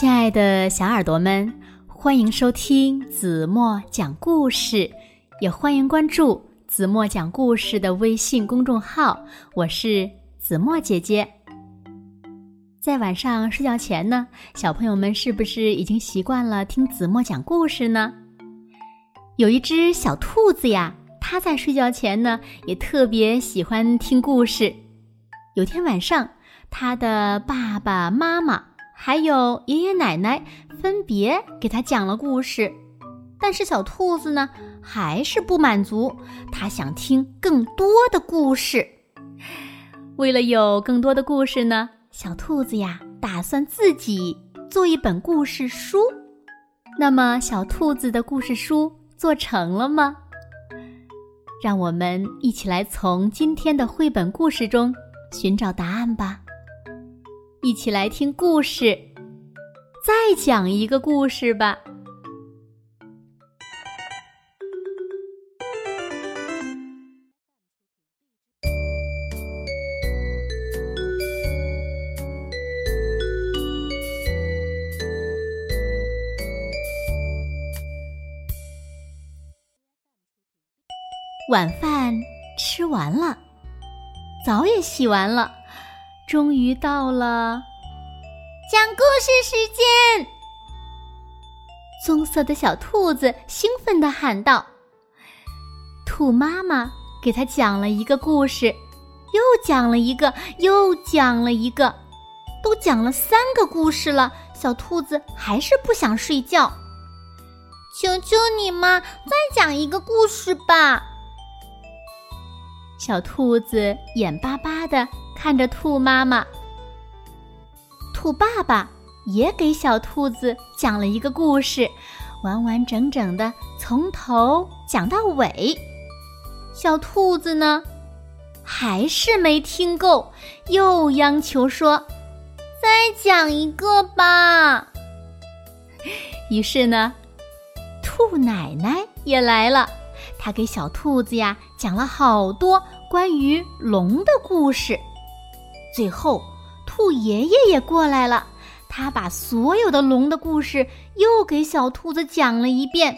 亲爱的小耳朵们，欢迎收听子墨讲故事，也欢迎关注子墨讲故事的微信公众号。我是子墨姐姐。在晚上睡觉前呢，小朋友们是不是已经习惯了听子墨讲故事呢？有一只小兔子呀，它在睡觉前呢，也特别喜欢听故事。有天晚上，它的爸爸妈妈。还有爷爷奶奶分别给他讲了故事，但是小兔子呢还是不满足，它想听更多的故事。为了有更多的故事呢，小兔子呀打算自己做一本故事书。那么，小兔子的故事书做成了吗？让我们一起来从今天的绘本故事中寻找答案吧。一起来听故事，再讲一个故事吧。晚饭吃完了，澡也洗完了。终于到了讲故事时间！棕色的小兔子兴奋地喊道：“兔妈妈给他讲了一个故事，又讲了一个，又讲了一个，都讲了三个故事了。小兔子还是不想睡觉。求求你嘛，再讲一个故事吧！”小兔子眼巴巴的。看着兔妈妈，兔爸爸也给小兔子讲了一个故事，完完整整的从头讲到尾。小兔子呢，还是没听够，又央求说：“再讲一个吧。”于是呢，兔奶奶也来了，她给小兔子呀讲了好多关于龙的故事。最后，兔爷爷也过来了，他把所有的龙的故事又给小兔子讲了一遍。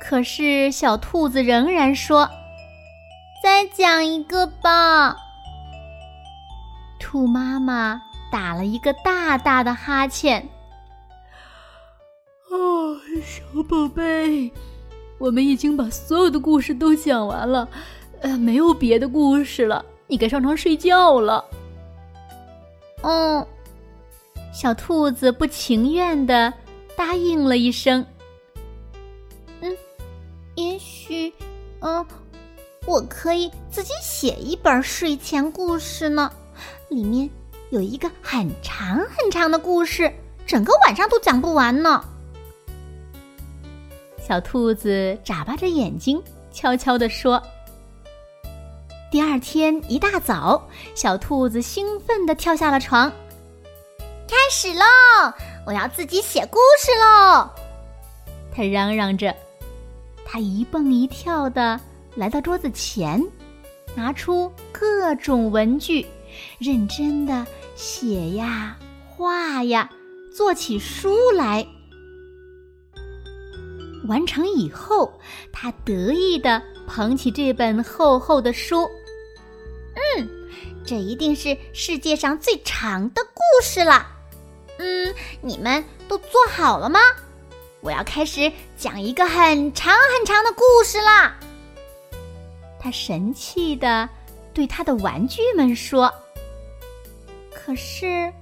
可是小兔子仍然说：“再讲一个吧。”兔妈妈打了一个大大的哈欠。“啊，小宝贝，我们已经把所有的故事都讲完了，呃，没有别的故事了。”你该上床睡觉了。嗯，小兔子不情愿的答应了一声。嗯，也许，嗯，我可以自己写一本睡前故事呢。里面有一个很长很长的故事，整个晚上都讲不完呢。小兔子眨巴着眼睛，悄悄地说。第二天一大早，小兔子兴奋地跳下了床，开始喽！我要自己写故事喽！它嚷嚷着，它一蹦一跳的来到桌子前，拿出各种文具，认真的写呀、画呀，做起书来。完成以后，他得意的。捧起这本厚厚的书，嗯，这一定是世界上最长的故事了。嗯，你们都做好了吗？我要开始讲一个很长很长的故事啦！他神气的对他的玩具们说。可是，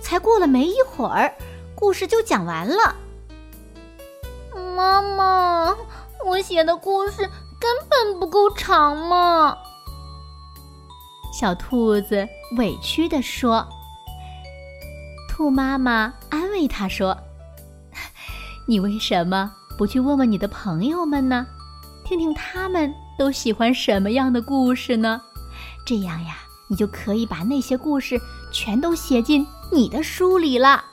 才过了没一会儿，故事就讲完了。妈妈，我写的故事。根本不够长嘛！小兔子委屈地说。兔妈妈安慰它说：“你为什么不去问问你的朋友们呢？听听他们都喜欢什么样的故事呢？这样呀，你就可以把那些故事全都写进你的书里了。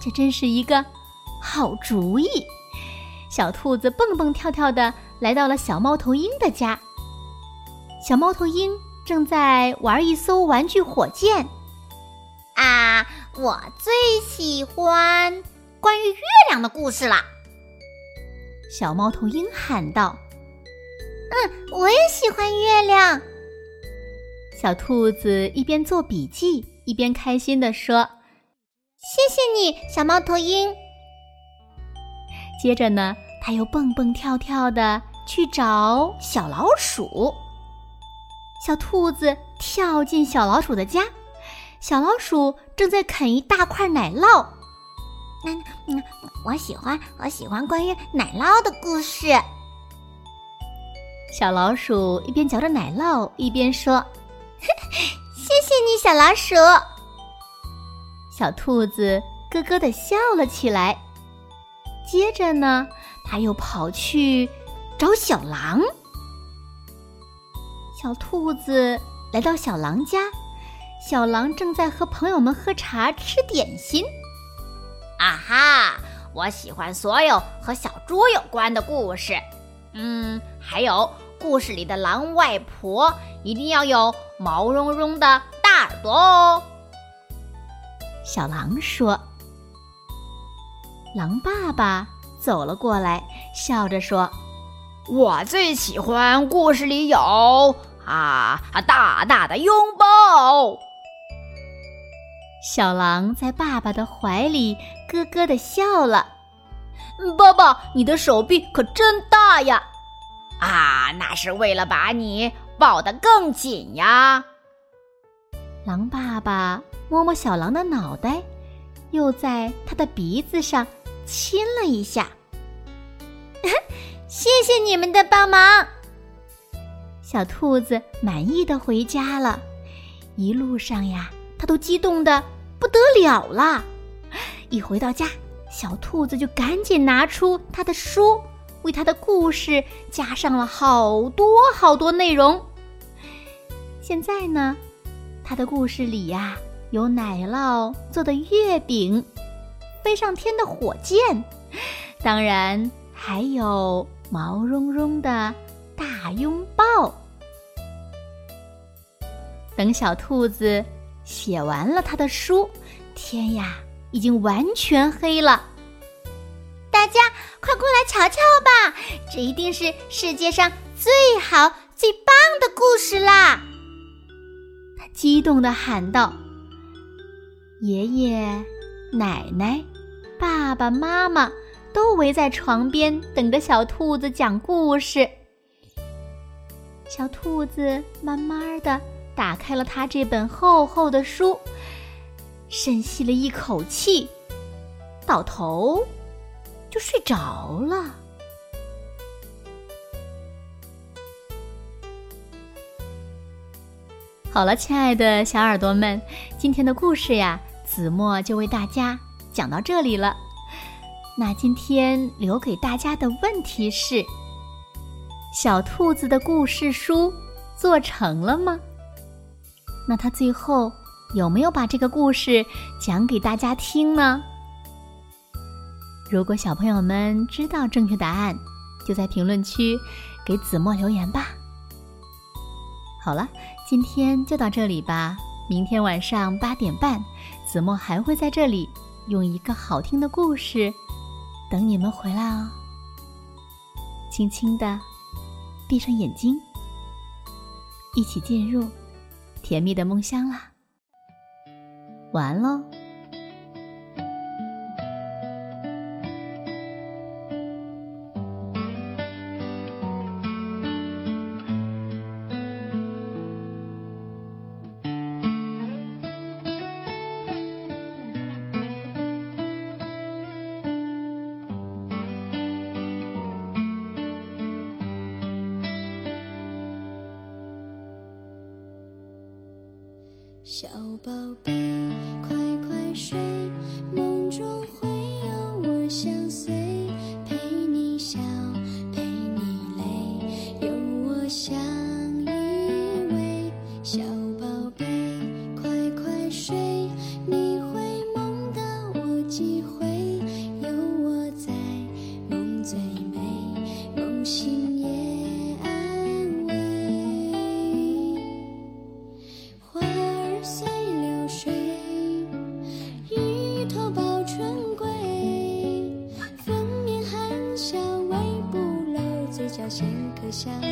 这真是一个好主意！”小兔子蹦蹦跳跳的来到了小猫头鹰的家。小猫头鹰正在玩一艘玩具火箭。啊，我最喜欢关于月亮的故事啦！小猫头鹰喊道：“嗯，我也喜欢月亮。”小兔子一边做笔记，一边开心地说：“谢谢你，小猫头鹰。”接着呢，它又蹦蹦跳跳的去找小老鼠。小兔子跳进小老鼠的家，小老鼠正在啃一大块奶酪。嗯嗯，我喜欢我喜欢关于奶酪的故事。小老鼠一边嚼着奶酪，一边说：“ 谢谢你，小老鼠。”小兔子咯咯的笑了起来。接着呢，他又跑去找小狼。小兔子来到小狼家，小狼正在和朋友们喝茶吃点心。啊哈！我喜欢所有和小猪有关的故事。嗯，还有故事里的狼外婆一定要有毛茸茸的大耳朵哦。小狼说：“狼爸爸走了过来，笑着说：‘我最喜欢故事里有……’”啊！大大的拥抱。小狼在爸爸的怀里咯咯的笑了。爸爸，你的手臂可真大呀！啊，那是为了把你抱得更紧呀。狼爸爸摸摸小狼的脑袋，又在他的鼻子上亲了一下。谢谢你们的帮忙。小兔子满意的回家了，一路上呀，它都激动的不得了了。一回到家，小兔子就赶紧拿出它的书，为它的故事加上了好多好多内容。现在呢，它的故事里呀，有奶酪做的月饼，飞上天的火箭，当然还有毛茸茸的大拥抱。等小兔子写完了他的书，天呀，已经完全黑了。大家快过来瞧瞧吧，这一定是世界上最好、最棒的故事啦！他激动的喊道：“爷爷、奶奶、爸爸妈妈都围在床边，等着小兔子讲故事。”小兔子慢慢的。打开了他这本厚厚的书，深吸了一口气，倒头就睡着了。好了，亲爱的小耳朵们，今天的故事呀，子墨就为大家讲到这里了。那今天留给大家的问题是：小兔子的故事书做成了吗？那他最后有没有把这个故事讲给大家听呢？如果小朋友们知道正确答案，就在评论区给子墨留言吧。好了，今天就到这里吧。明天晚上八点半，子墨还会在这里用一个好听的故事等你们回来哦。轻轻的闭上眼睛，一起进入。甜蜜的梦乡啦，晚安喽。小宝贝，快快睡，想。